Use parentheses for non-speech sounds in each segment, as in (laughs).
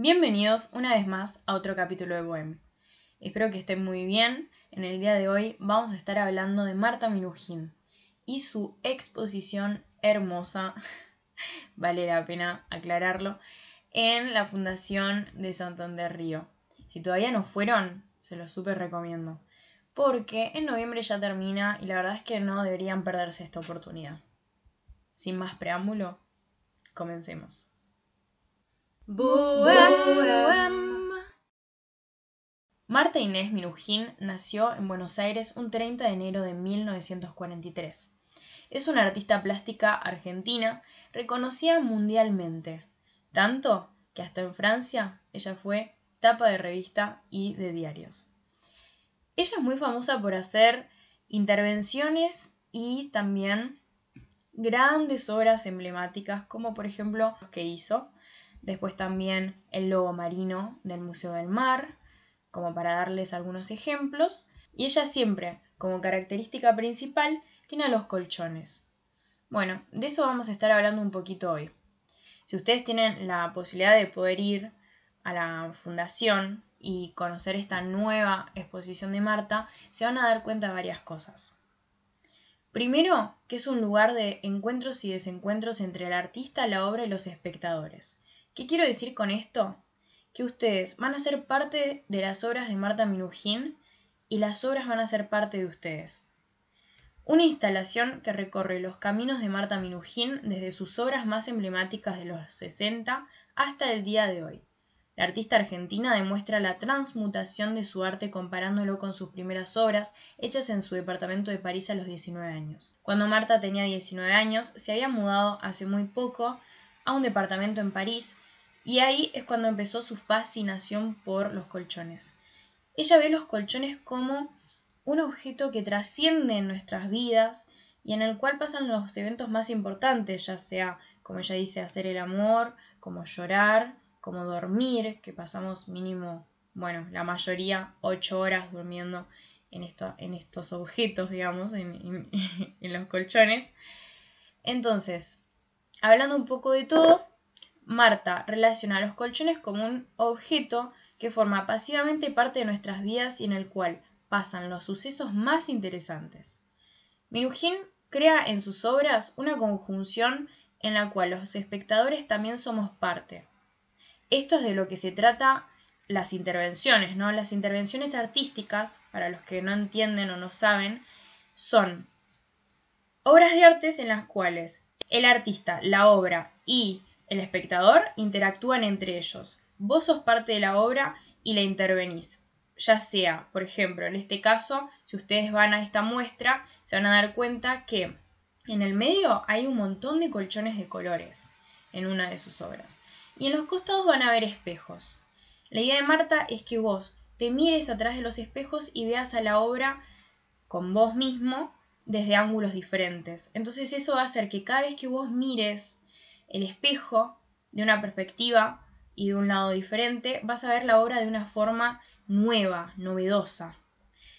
Bienvenidos una vez más a otro capítulo de Bohem. Espero que estén muy bien. En el día de hoy vamos a estar hablando de Marta Minujín y su exposición hermosa, (laughs) vale la pena aclararlo, en la Fundación de Santander Río. Si todavía no fueron, se los súper recomiendo. Porque en noviembre ya termina y la verdad es que no deberían perderse esta oportunidad. Sin más preámbulo, comencemos. Marta Inés Minujín nació en Buenos Aires un 30 de enero de 1943. Es una artista plástica argentina reconocida mundialmente, tanto que hasta en Francia ella fue tapa de revista y de diarios. Ella es muy famosa por hacer intervenciones y también grandes obras emblemáticas, como por ejemplo los que hizo Después también el lobo marino del Museo del Mar, como para darles algunos ejemplos. Y ella siempre, como característica principal, tiene los colchones. Bueno, de eso vamos a estar hablando un poquito hoy. Si ustedes tienen la posibilidad de poder ir a la fundación y conocer esta nueva exposición de Marta, se van a dar cuenta de varias cosas. Primero, que es un lugar de encuentros y desencuentros entre el artista, la obra y los espectadores. ¿Qué quiero decir con esto? Que ustedes van a ser parte de las obras de Marta Minujín y las obras van a ser parte de ustedes. Una instalación que recorre los caminos de Marta Minujín desde sus obras más emblemáticas de los 60 hasta el día de hoy. La artista argentina demuestra la transmutación de su arte comparándolo con sus primeras obras hechas en su departamento de París a los 19 años. Cuando Marta tenía 19 años, se había mudado hace muy poco a un departamento en París y ahí es cuando empezó su fascinación por los colchones. Ella ve los colchones como un objeto que trasciende en nuestras vidas y en el cual pasan los eventos más importantes, ya sea, como ella dice, hacer el amor, como llorar, como dormir, que pasamos mínimo, bueno, la mayoría ocho horas durmiendo en, en estos objetos, digamos, en, (laughs) en los colchones. Entonces, hablando un poco de todo, Marta relaciona a los colchones como un objeto que forma pasivamente parte de nuestras vidas y en el cual pasan los sucesos más interesantes. Minujín crea en sus obras una conjunción en la cual los espectadores también somos parte. Esto es de lo que se trata las intervenciones, ¿no? Las intervenciones artísticas, para los que no entienden o no saben, son obras de artes en las cuales el artista, la obra y el espectador interactúan entre ellos. Vos sos parte de la obra y la intervenís. Ya sea, por ejemplo, en este caso, si ustedes van a esta muestra, se van a dar cuenta que en el medio hay un montón de colchones de colores en una de sus obras. Y en los costados van a ver espejos. La idea de Marta es que vos te mires atrás de los espejos y veas a la obra con vos mismo desde ángulos diferentes. Entonces eso va a hacer que cada vez que vos mires el espejo de una perspectiva y de un lado diferente, vas a ver la obra de una forma nueva, novedosa.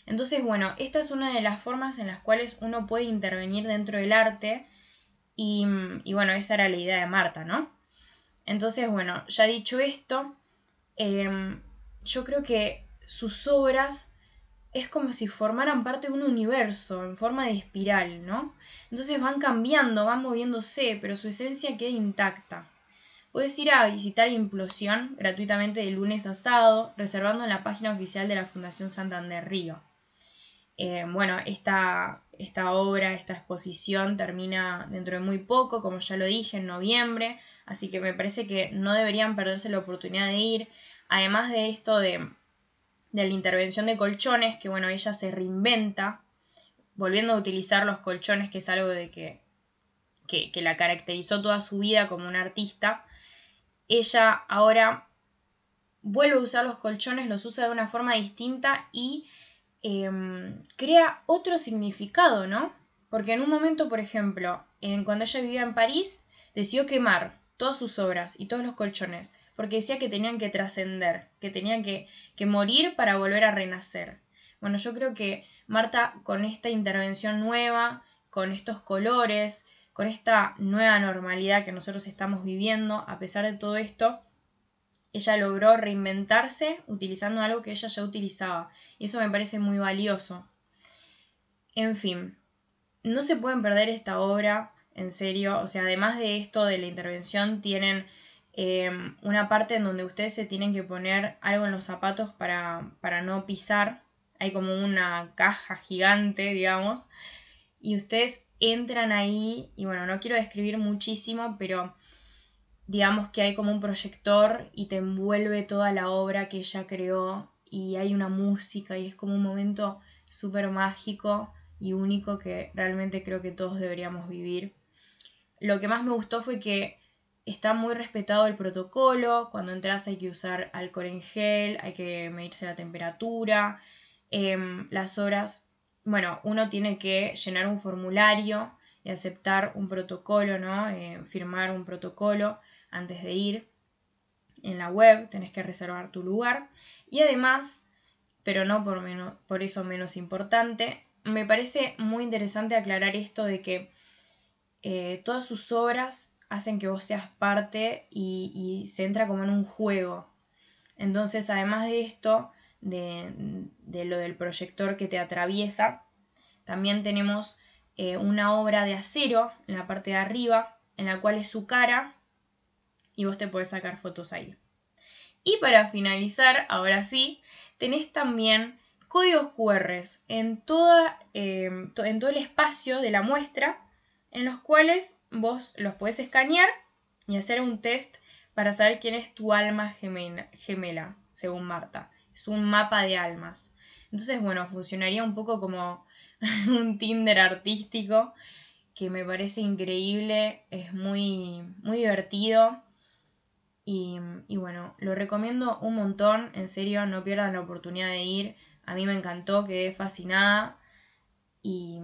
Entonces, bueno, esta es una de las formas en las cuales uno puede intervenir dentro del arte y, bueno, esa era la idea de Marta, ¿no? Entonces, bueno, ya dicho esto, em, yo creo que sus obras es como si formaran parte de un universo en forma de espiral, ¿no? Entonces van cambiando, van moviéndose, pero su esencia queda intacta. Puedes ir a visitar Implosión gratuitamente de lunes a sábado, reservando en la página oficial de la Fundación Santander Río. Eh, bueno, esta, esta obra, esta exposición termina dentro de muy poco, como ya lo dije, en noviembre, así que me parece que no deberían perderse la oportunidad de ir. Además de esto de de la intervención de colchones, que bueno, ella se reinventa, volviendo a utilizar los colchones, que es algo de que, que, la caracterizó toda su vida como una artista, ella ahora vuelve a usar los colchones, los usa de una forma distinta y em, crea otro significado, ¿no? Porque en un momento, por ejemplo, en, cuando ella vivía en París, decidió quemar todas sus obras y todos los colchones porque decía que tenían que trascender, que tenían que, morir para volver a renacer. Bueno, yo creo que Marta con esta intervención nueva, con estos colores, con esta nueva normalidad que nosotros estamos viviendo, a pesar de todo esto, ella logró reinventarse utilizando algo que ella ya utilizaba. Y eso me parece muy valioso. En fin, no se pueden perder esta obra, en serio. O sea, además de esto de la intervención, tienen em, una parte en donde ustedes se tienen que poner algo en los zapatos para, para no pisar. Hay como una caja gigante, digamos. Y ustedes entran ahí y bueno, no quiero describir muchísimo, pero digamos que hay como un proyector y te envuelve toda la obra que ella creó y hay una música y es como un momento súper mágico y único que realmente creo que todos deberíamos vivir. Lo que más me gustó fue que está muy respetado el protocolo, cuando entras hay que usar alcohol en gel, hay que medirse la temperatura, em, las horas, bueno, uno tiene que llenar un formulario y aceptar un protocolo, ¿no? Eh, firmar un protocolo antes de ir. En la web tenés que reservar tu lugar. Y además, pero no por, menos, por eso menos importante, me parece muy interesante aclarar esto de que eh, todas sus obras hacen que vos seas parte y, se entra como en un juego. Entonces, además de esto, de, lo del proyector que te atraviesa, también tenemos eh, una obra de acero en la parte de arriba, en la cual es su cara y vos te podés sacar fotos ahí. Y para finalizar, ahora sí, tenés también códigos QR en, toda, em, en todo el espacio de la muestra, en los cuales vos los podés escanear y hacer un test para saber quién es tu alma gemela, según Marta. Es un mapa de almas. Entonces, bueno, funcionaría un poco como (laughs) un Tinder artístico que me parece increíble, es muy, muy divertido. Y, y, bueno, lo recomiendo un montón, en serio, no pierdan la oportunidad de ir. A mí me encantó, quedé fascinada. Y,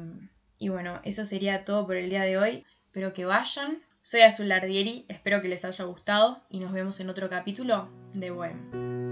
y bueno, eso sería todo por el día de hoy. Espero que vayan. Soy Azul Ardieri, espero que les haya gustado y nos vemos en otro capítulo de Buen.